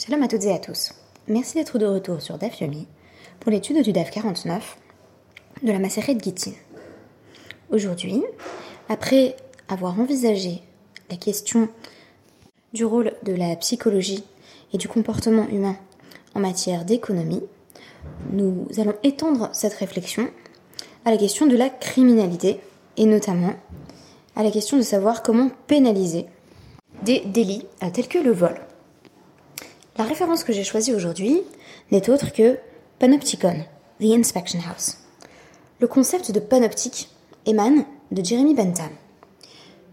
Shalom à toutes et à tous. Merci d'être de retour sur DAF Yomi pour l'étude du DAF 49 de la Maseret Gittin. Aujourd'hui, après avoir envisagé la question du rôle de la psychologie et du comportement humain en matière d'économie, nous allons étendre cette réflexion à la question de la criminalité et notamment à la question de savoir comment pénaliser des délits tels que le vol. La référence que j'ai choisie aujourd'hui n'est autre que Panopticon, The Inspection House. Le concept de panoptique émane de Jeremy Bentham.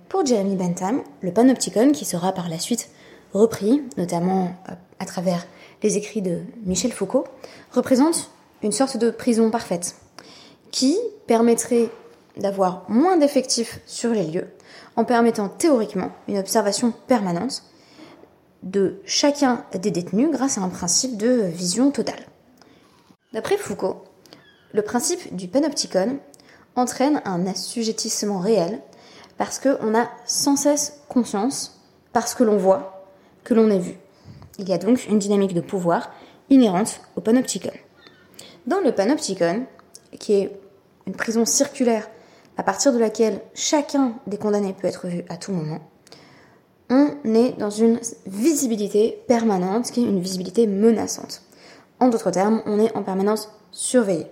Pour Jeremy Bentham, le panopticon, qui sera par la suite repris, notamment euh, à travers les écrits de Michel Foucault, représente une sorte de prison parfaite, qui permettrait d'avoir moins d'effectifs sur les lieux, en permettant théoriquement une observation permanente de chacun des détenus grâce à un principe de vision totale. D'après Foucault, le principe du panopticon entraîne un assujettissement réel parce qu'on a sans cesse conscience, parce que l'on voit, que l'on est vu. Il y a donc une dynamique de pouvoir inhérente au panopticon. Dans le panopticon, qui est une prison circulaire à partir de laquelle chacun des condamnés peut être vu à tout moment, on est dans une visibilité permanente, qui est une visibilité menaçante. En d'autres termes, on est en permanence surveillé.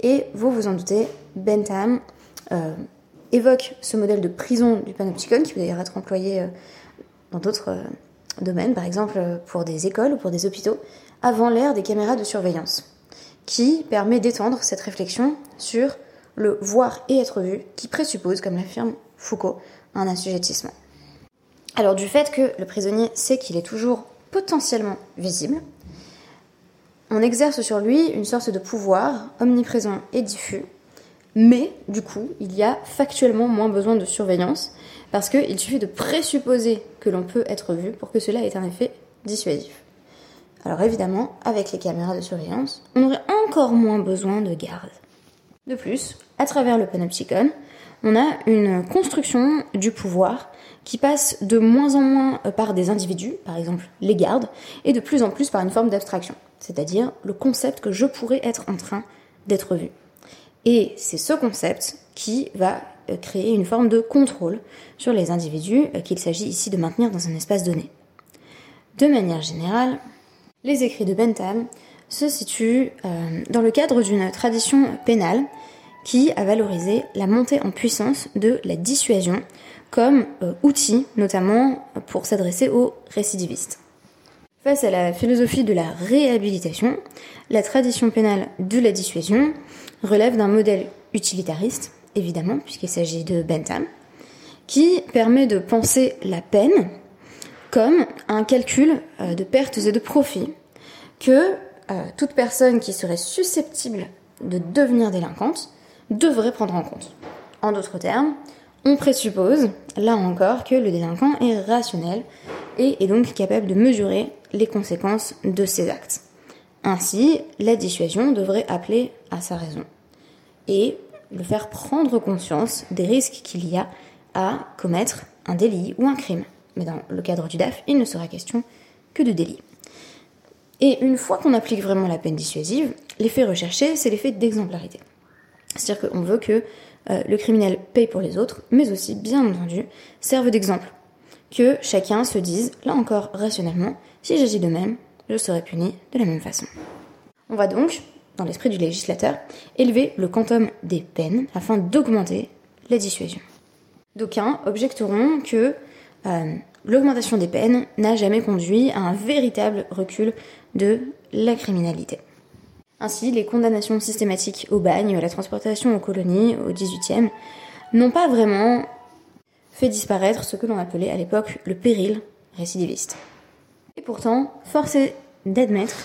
Et vous vous en doutez, Bentham euh, évoque ce modèle de prison du panopticon, qui peut d'ailleurs être employé euh, dans d'autres euh, domaines, par exemple pour des écoles ou pour des hôpitaux, avant l'ère des caméras de surveillance, qui permet d'étendre cette réflexion sur le voir et être vu, qui présuppose, comme l'affirme Foucault, un assujettissement. Alors du fait que le prisonnier sait qu'il est toujours potentiellement visible, on exerce sur lui une sorte de pouvoir omniprésent et diffus, mais du coup, il y a factuellement moins besoin de surveillance, parce qu'il suffit de présupposer que l'on peut être vu pour que cela ait un effet dissuasif. Alors évidemment, avec les caméras de surveillance, on aurait encore moins besoin de garde. De plus, à travers le panopticon, on a une construction du pouvoir qui passe de moins en moins par des individus, par exemple les gardes, et de plus en plus par une forme d'abstraction, c'est-à-dire le concept que je pourrais être en train d'être vu. Et c'est ce concept qui va euh, créer une forme de contrôle sur les individus euh, qu'il s'agit ici de maintenir dans un espace donné. De manière générale, les écrits de Bentham se situent euh, dans le cadre d'une tradition pénale qui a valorisé la montée en puissance de la dissuasion comme euh, outil, notamment pour s'adresser aux récidivistes. Face à la philosophie de la réhabilitation, la tradition pénale de la dissuasion relève d'un modèle utilitariste, évidemment, puisqu'il s'agit de Bentham, qui permet de penser la peine comme un calcul euh, de pertes et de profits que euh, toute personne qui serait susceptible de devenir délinquante devrait prendre en compte. En d'autres termes, on présuppose, là encore, que le délinquant est rationnel et est donc capable de mesurer les conséquences de ses actes. Ainsi, la dissuasion devrait appeler à sa raison et le faire prendre conscience des risques qu'il y a à commettre un délit ou un crime. Mais dans le cadre du DAF, il ne sera question que de délit. Et une fois qu'on applique vraiment la peine dissuasive, l'effet recherché, c'est l'effet d'exemplarité. C'est-à-dire qu'on veut que euh, le criminel paye pour les autres, mais aussi, bien entendu, serve d'exemple. Que chacun se dise, là encore rationnellement, si j'agis de même, je serai puni de la même façon. On va donc, dans l'esprit du législateur, élever le quantum des peines afin d'augmenter la dissuasion. D'aucuns objecteront que euh, l'augmentation des peines n'a jamais conduit à un véritable recul de la criminalité. Ainsi, les condamnations systématiques au bagne, à la transportation aux colonies au XVIIIe, n'ont pas vraiment fait disparaître ce que l'on appelait à l'époque le péril récidiviste. Et pourtant, force est d'admettre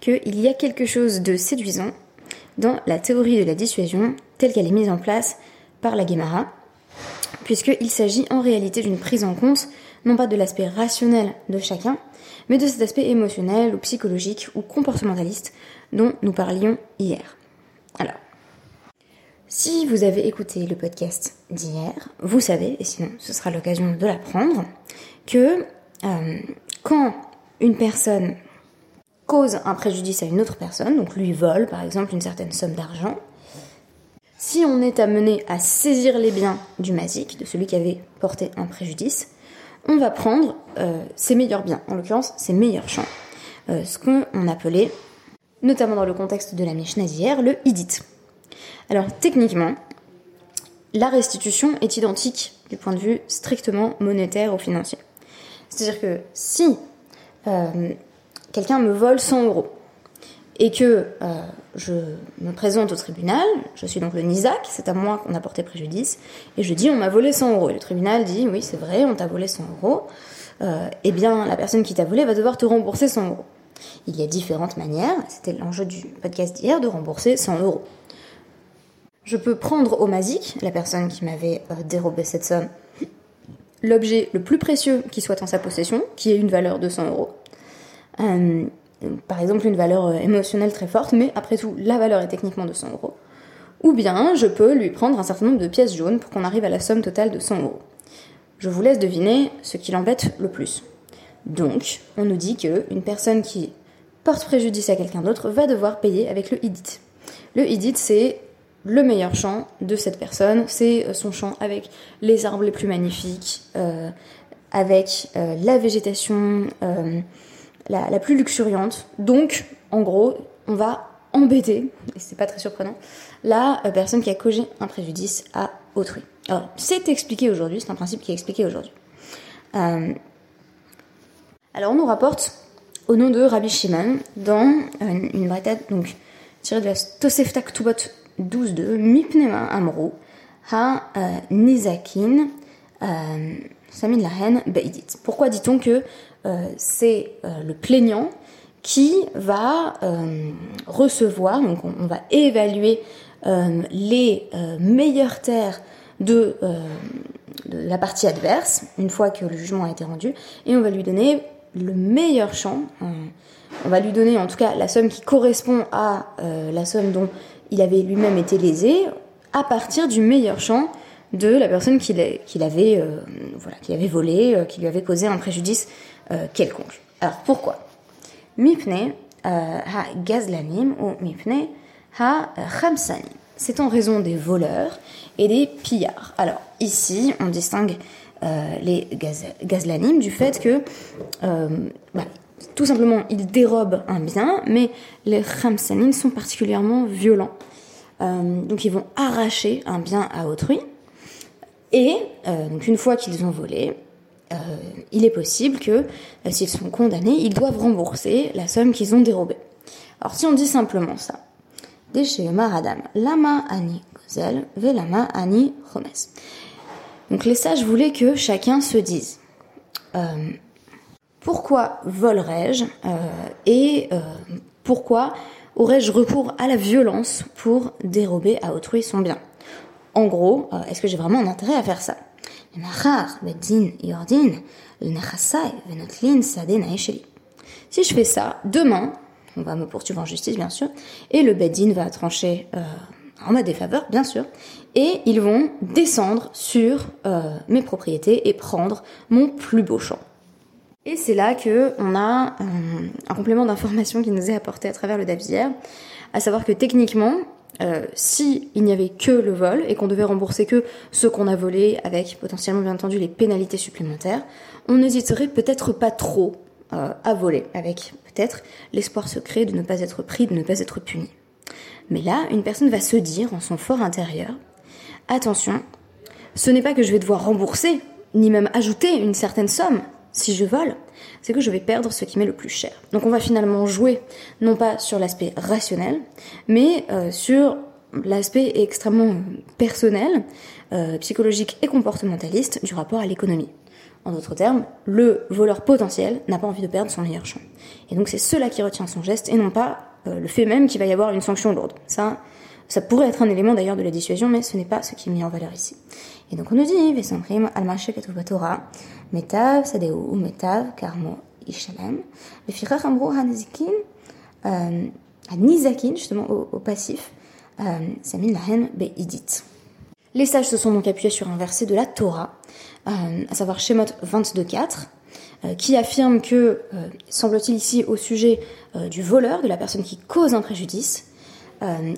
qu'il y a quelque chose de séduisant dans la théorie de la dissuasion telle qu'elle est mise en place par la Guémara, puisqu'il s'agit en réalité d'une prise en compte non pas de l'aspect rationnel de chacun, mais de cet aspect émotionnel ou psychologique ou comportementaliste dont nous parlions hier. Alors, si vous avez écouté le podcast d'hier, vous savez, et sinon ce sera l'occasion de l'apprendre, que euh, quand une personne cause un préjudice à une autre personne, donc lui vole par exemple une certaine somme d'argent, si on est amené à saisir les biens du mazik, de celui qui avait porté un préjudice, on va prendre euh, ses meilleurs biens, en l'occurrence ses meilleurs champs, euh, ce qu'on appelait, notamment dans le contexte de la Mishnah d'hier, le idit. Alors techniquement, la restitution est identique du point de vue strictement monétaire ou financier. C'est-à-dire que si euh, quelqu'un me vole 100 euros et que euh, je me présente au tribunal, je suis donc le NISAC, c'est à moi qu'on a porté préjudice, et je dis on m'a volé 100 euros. Le tribunal dit oui c'est vrai, on t'a volé 100 euros, euh, eh bien la personne qui t'a volé va devoir te rembourser 100 euros. Il y a différentes manières, c'était l'enjeu du podcast d'hier, de rembourser 100 euros. Je peux prendre au Mazik, la personne qui m'avait euh, dérobé cette somme, l'objet le plus précieux qui soit en sa possession, qui ait une valeur de 100 euros. Par exemple, une valeur euh, émotionnelle très forte, mais après tout, la valeur est techniquement de 100 euros. Ou bien, je peux lui prendre un certain nombre de pièces jaunes pour qu'on arrive à la somme totale de 100 euros. Je vous laisse deviner ce qui l'embête le plus. Donc, on nous dit qu'une personne qui porte préjudice à quelqu'un d'autre va devoir payer avec le IDIT. Le IDIT, c'est le meilleur champ de cette personne, c'est euh, son champ avec les arbres les plus magnifiques, euh, avec la végétation la, plus luxuriante. Donc, en gros, on va embêter, et c'est pas très surprenant, la personne qui a causé un préjudice à autrui. Alors, c'est expliqué aujourd'hui, c'est un principe qui est expliqué aujourd'hui. alors, on nous rapporte au nom de Rabbi Shimon dans une, une donc tirée de la Tosefta Ktubot 12.2 Mipnema Amru Ha euh, Nizakin euh, Samin Lahen Beidit. Pourquoi dit-on que euh, c'est le plaignant qui va recevoir, donc on, va évaluer les meilleures terres de, de, la partie adverse, une fois que le jugement a été rendu, et on va lui donner le meilleur champ. on va lui donner en tout cas la somme qui correspond à la somme dont il avait lui-même été lésé à partir du meilleur champ de la personne qu'il avait, euh, voilà, avait volé, euh, qui lui avait causé un préjudice euh, quelconque. Alors pourquoi? Mipne ha gazlanim ou mipne ha khamsanim. C'est en raison des voleurs et des pillards. Alors ici, on distingue les gazlanim du fait que bah, tout simplement, ils dérobent un bien, mais les khamsanin sont particulièrement violents. Euh, donc ils vont arracher un bien à autrui. Et euh, donc une fois qu'ils ont volé, euh, il est possible que s'ils sont condamnés, ils doivent rembourser la somme qu'ils ont dérobée. Alors si on dit simplement ça, Maradam, Lama Ani Gozel, Velama Ani Chomes. Donc les sages voulaient que chacun se dise pourquoi volerais-je et pourquoi aurais-je recours à la violence pour dérober à autrui son bien? En gros, euh, est-ce que j'ai vraiment un intérêt à faire ça si je fais ça, demain, on va me poursuivre en justice, bien sûr, et le Bedin va trancher euh, en ma défaveur, bien sûr, et ils vont descendre sur euh, mes propriétés et prendre mon plus beau champ. Et c'est là que on a un, complément d'information qui nous est apporté à travers le DAVIER, à savoir que techniquement, euh, si il n'y avait que le vol et qu'on devait rembourser que ce qu'on a volé avec potentiellement bien entendu les pénalités supplémentaires, on n'hésiterait peut-être pas trop euh, à voler avec peut-être l'espoir secret de ne pas être pris, de ne pas être puni. Mais là, une personne va se dire en son fort intérieur, attention, ce n'est pas que je vais devoir rembourser, ni même ajouter une certaine somme si je vole, c'est que je vais perdre ce qui m'est le plus cher. Donc on va finalement jouer non pas sur l'aspect rationnel, mais euh, sur l'aspect extrêmement personnel, euh, psychologique et comportementaliste du rapport à l'économie. En d'autres termes, le voleur potentiel n'a pas envie de perdre son meilleur champ. Et donc c'est cela qui retient son geste et non pas euh, le fait même qu'il va y avoir une sanction lourde. Ça, ça pourrait être un élément d'ailleurs de la dissuasion, mais ce n'est pas ce qui est mis en valeur ici. Et donc on nous dit, euh, justement au, passif, euh. Les sages se sont donc appuyés sur un verset de la Torah, euh, à savoir Shemot 22.4, qui affirme que, semble-t-il ici au sujet du voleur, de la personne qui cause un préjudice,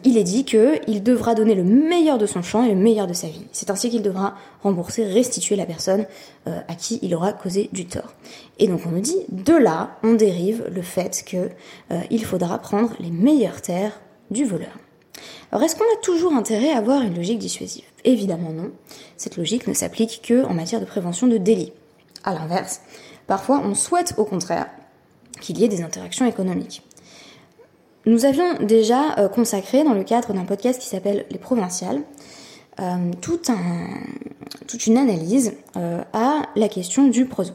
il est dit qu'il devra donner le meilleur de son champ et le meilleur de sa vie. C'est ainsi qu'il devra rembourser, restituer la personne à qui il aura causé du tort. Et donc on nous dit, de là, on dérive le fait qu'il faudra prendre les meilleures terres du voleur. Alors est-ce qu'on a toujours intérêt à avoir une logique dissuasive? Évidemment non. Cette logique ne s'applique que en matière de prévention de délits. À l'inverse, parfois on souhaite au contraire qu'il y ait des interactions économiques. Nous avions déjà euh, consacré dans le cadre d'un podcast qui s'appelle Les Provinciales euh, toute une analyse euh, à la question du Prose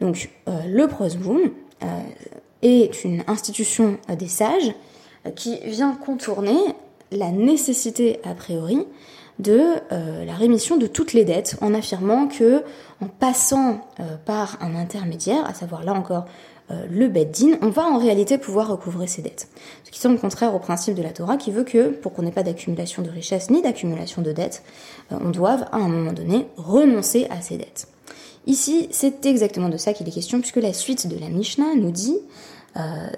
Donc le Prose est une institution des sages qui vient contourner la nécessité a priori de la rémission de toutes les dettes en affirmant que en passant par un intermédiaire, à savoir là encore le Beddin, on va en réalité pouvoir recouvrer ses dettes. Ce qui semble contraire au principe de la Torah qui veut que pour qu'on n'ait pas d'accumulation de richesses ni d'accumulation de dettes, on doive à un moment donné renoncer à ses dettes. Ici, c'est exactement de ça qu'il est question puisque la suite de la Mishnah nous dit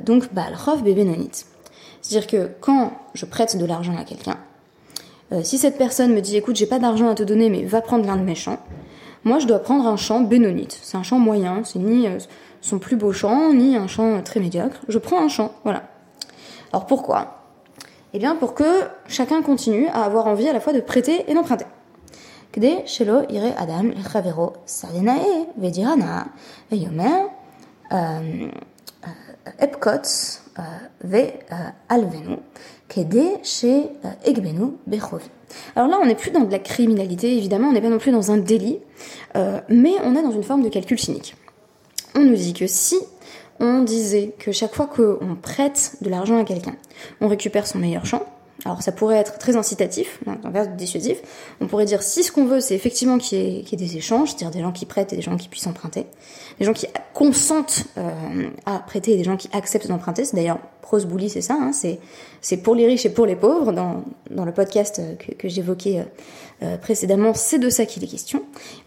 donc Baal Chov Bebenonit. C'est-à-dire que quand je prête de l'argent à quelqu'un, euh, si cette personne me dit écoute, j'ai pas d'argent à te donner, mais va prendre l'un de mes champs, moi je dois prendre un champ bénonite. C'est un champ moyen, c'est ni euh, son plus beau champ, ni un champ très médiocre. Je prends un champ, voilà. Alors pourquoi? Eh bien pour que chacun continue à avoir envie à la fois de prêter et d'emprunter. Kde shelo ire adam lechavero sadenae vedirana veyomer euh, epkot alvenu chez egbenu Alors là, on n'est plus dans de la criminalité, évidemment, on n'est pas non plus dans un délit, euh, mais on est dans une forme de calcul cynique. On nous dit que si on disait que chaque fois qu'on prête de l'argent à quelqu'un, on récupère son meilleur champ, alors ça pourrait être très incitatif, inverse dissuasif. On pourrait dire si ce qu'on veut c'est effectivement qu'il y, ait des échanges, c'est-à-dire des gens qui prêtent et des gens qui puissent emprunter, des gens qui consentent euh, à prêter et des gens qui acceptent d'emprunter. C'est d'ailleurs Prose Bouli, c'est ça, hein, c'est pour les riches et pour les pauvres. Dans, le podcast que, j'évoquais euh, précédemment, c'est de ça qu'il est question.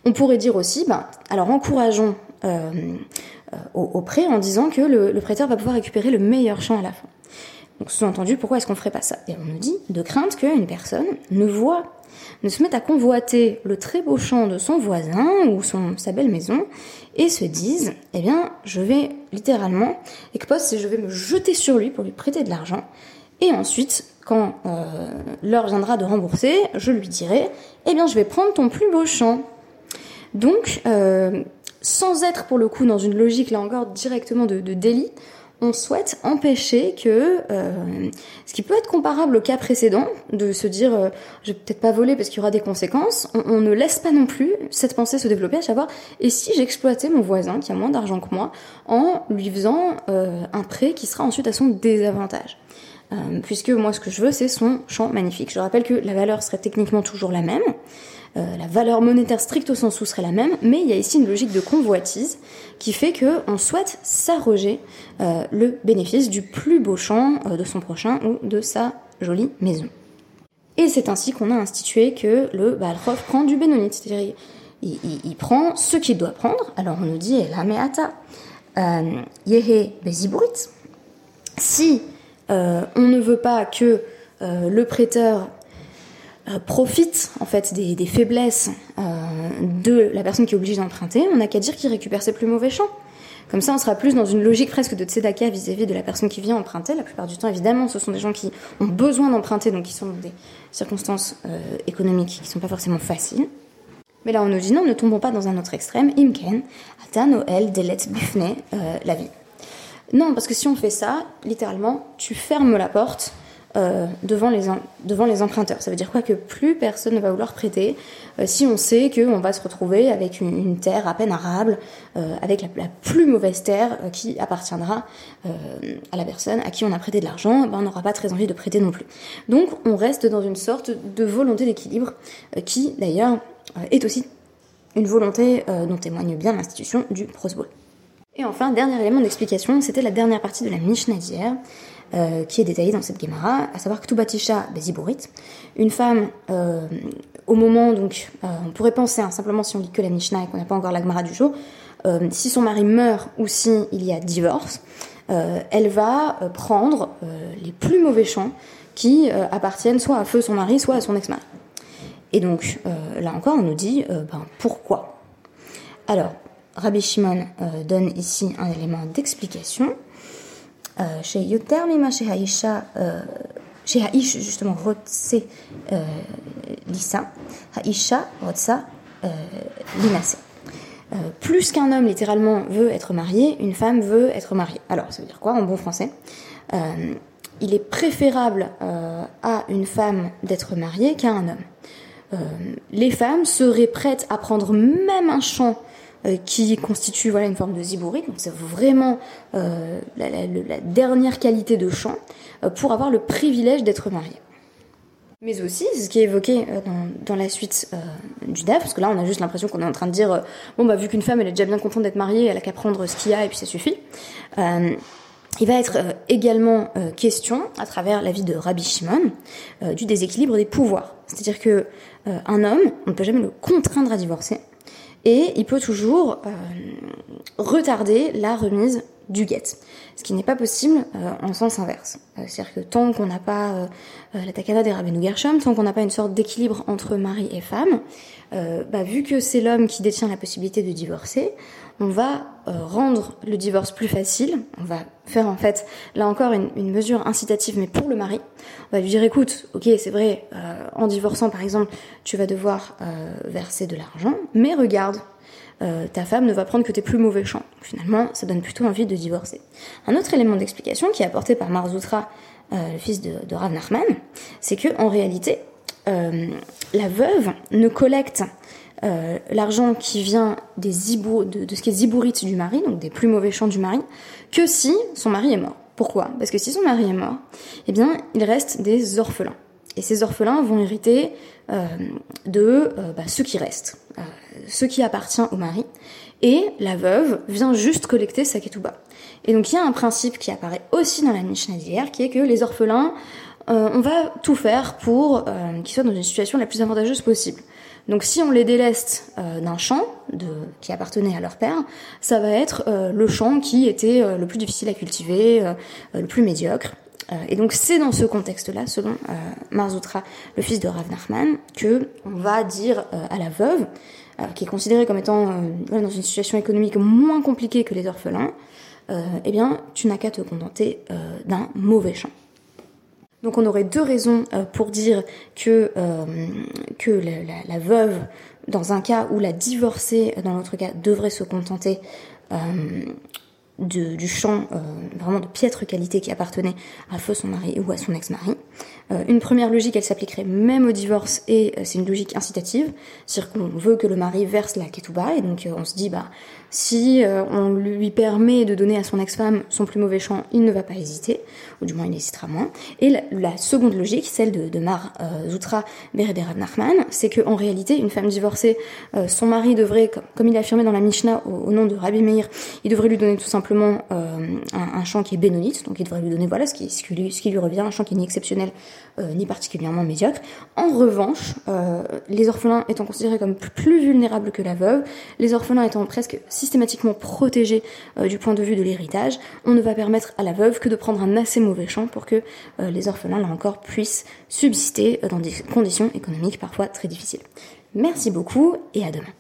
On pourrait dire aussi, ben, alors encourageons euh, au, au, prêt en disant que le, prêteur va pouvoir récupérer le meilleur champ à la fin. Donc sous-entendu, pourquoi est-ce qu'on ferait pas ça? Et on nous dit de crainte qu'une personne ne voit, ne se mette à convoiter le très beau champ de son voisin ou son, sa belle maison et se dise, eh bien, je vais littéralement, et que poste, je vais me jeter sur lui pour lui prêter de l'argent et ensuite, quand euh, l'heure viendra de rembourser, je lui dirai, eh bien, je vais prendre ton plus beau champ. Donc, euh, sans être pour le coup dans une logique là encore directement de, délit, on souhaite empêcher que, euh, ce qui peut être comparable au cas précédent, de se dire euh, je vais peut-être pas voler parce qu'il y aura des conséquences, on, ne laisse pas non plus cette pensée se développer à savoir et si j'exploitais mon voisin qui a moins d'argent que moi en lui faisant euh, un prêt qui sera ensuite à son désavantage. puisque moi ce que je veux c'est son champ magnifique. Je rappelle que la valeur serait techniquement toujours la même, euh, la valeur monétaire stricte au sens où serait la même, mais il y a ici une logique de convoitise qui fait qu'on souhaite s'arroger euh, le bénéfice du plus beau champ euh, de son prochain ou de sa jolie maison. Et c'est ainsi qu'on a institué que le Balrof prend du bénonite, c'est-à-dire il, prend ce qu'il doit prendre. Alors on nous dit la meata. Si on ne veut pas que le prêteur euh, profite en fait des, faiblesses euh, de la personne qui est obligée d'emprunter, on n'a qu'à dire qu'il récupère ses plus mauvais champs. Comme ça, on sera plus dans une logique presque de tzedaka vis-à-vis de la personne qui vient emprunter. La plupart du temps, évidemment, ce sont des gens qui ont besoin d'emprunter, donc qui sont dans des circonstances euh, économiques qui sont pas forcément faciles. Mais là, on nous dit non, ne tombons pas dans un autre extrême. Imken, ata Noël, delet bufne, la vie. Non, parce que si on fait ça, littéralement, tu fermes la porte euh, devant, les, devant les emprunteurs. Ça veut dire quoi Que plus personne ne va vouloir prêter euh, si on sait qu'on va se retrouver avec une, terre à peine arable, euh, avec la, plus mauvaise terre qui appartiendra à la personne à qui on a prêté de l'argent, ben on n'aura pas très envie de prêter non plus. Donc on reste dans une sorte de volonté d'équilibre qui d'ailleurs est aussi une volonté dont témoigne bien l'institution du Prosbol. Et enfin, dernier élément d'explication, c'était la dernière partie de la Mishnah d'hier, euh, qui est détaillée dans cette Gemara, à savoir que Tubatisha Beziburit, une femme, euh, au moment, donc, euh, on pourrait penser, hein, simplement si on lit que la Mishnah et qu'on n'a pas encore la Gemara du jour, si son mari meurt ou si y a divorce, elle va prendre les plus mauvais champs qui appartiennent soit à feu son mari, soit à son ex-mari. Et donc, là encore, on nous dit ben, pourquoi? Alors, Rabbi Shimon donne ici un élément d'explication. Chez Yoter Mima Haisha שהאיש justement רוצה lisa, האישה רוצה l'inase. plus qu'un homme littéralement veut être marié, une femme veut être mariée. Alors, ça veut dire quoi en bon français euh, Il est préférable euh, à une femme d'être mariée qu'à un homme. Euh, les femmes seraient prêtes à prendre même un champ euh, qui constitue voilà une forme de zibourit. Donc c'est vraiment euh, la, dernière qualité de chant euh, pour avoir le privilège d'être marié. Mais aussi, ce qui est évoqué dans, la suite du DAF, parce que là on a juste l'impression qu'on est en train de dire bon bah vu qu'une femme elle est déjà bien contente d'être mariée, elle a qu'à prendre ce qu'il y a et puis ça suffit. il va être également question, à travers la vie de Rabbi Shimon, du déséquilibre des pouvoirs. C'est-à-dire que un homme, on ne peut jamais le contraindre à divorcer, et il peut toujours euh, retarder la remise du guet, ce qui n'est pas possible euh, en sens inverse. Euh, c'est-à-dire que tant qu'on n'a pas la takana des Rabbeinu Gershom, tant qu'on n'a pas une sorte d'équilibre entre mari et femme, bah, vu que c'est l'homme qui détient la possibilité de divorcer, on va rendre le divorce plus facile. On va faire en fait, là encore, une, mesure incitative, mais pour le mari. On va lui dire, écoute, ok, c'est vrai, en divorçant par exemple, tu vas devoir verser de l'argent, mais regarde, euh, ta femme ne va prendre que tes plus mauvais champs. Finalement, ça donne plutôt envie de divorcer. Un autre élément d'explication qui est apporté par Marzoutra, euh, le fils de, Rav Nachman, c'est que en réalité, euh, la veuve ne collecte l'argent qui vient des de, de, ce qui est zibourite du mari, donc des plus mauvais champs du mari, que si son mari est mort. Pourquoi? Parce que si son mari est mort, eh bien, il reste des orphelins. Et ces orphelins vont hériter de bah, ceux qui restent. Euh, ce qui appartient au mari, et la veuve vient juste collecter sa ketouba. Et donc il y a un principe qui apparaît aussi dans la Mishnah d'hier, qui est que les orphelins, euh, on va tout faire pour euh, qu'ils soient dans une situation la plus avantageuse possible. Donc si on les déleste d'un champ de, qui appartenait à leur père, ça va être le champ qui était le plus difficile à cultiver, le plus médiocre. et donc c'est dans ce contexte-là, selon Marzoutra, le fils de Rav Nachman, que on va dire à la veuve euh, qui est considéré comme étant euh, dans une situation économique moins compliquée que les orphelins, euh, eh bien, tu n'as qu'à te contenter d'un mauvais champ. Donc on aurait deux raisons pour dire que, que la, veuve, dans un cas où la divorcée, dans l'autre cas, devrait se contenter du champ vraiment de piètre qualité qui appartenait à feu son mari ou à son ex-mari. Euh, une première logique, elle s'appliquerait même au divorce et euh, c'est une logique incitative, c'est-à-dire qu'on veut que le mari verse la ketouba et donc euh, on se dit bah si on lui permet de donner à son ex-femme son plus mauvais champ, il ne va pas hésiter, ou du moins il hésitera moins. Et la, seconde logique, celle de, de Mar Zoutra Berederav Nachman, c'est qu'en réalité, une femme divorcée, son mari devrait, comme, il a affirmé dans la Mishnah au, nom de Rabbi Meir, il devrait lui donner tout simplement un, un, champ qui est bénonite, donc il devrait lui donner voilà ce qui, ce qui, lui, ce qui lui revient, un champ qui est ni exceptionnel euh, ni particulièrement médiocre. En revanche, euh, les orphelins étant considérés comme plus vulnérables que la veuve, les orphelins étant presque systématiquement protégés euh, du point de vue de l'héritage, on ne va permettre à la veuve que de prendre un assez mauvais champ pour que les orphelins, là encore, puissent subsister dans des conditions économiques parfois très difficiles. Merci beaucoup et à demain.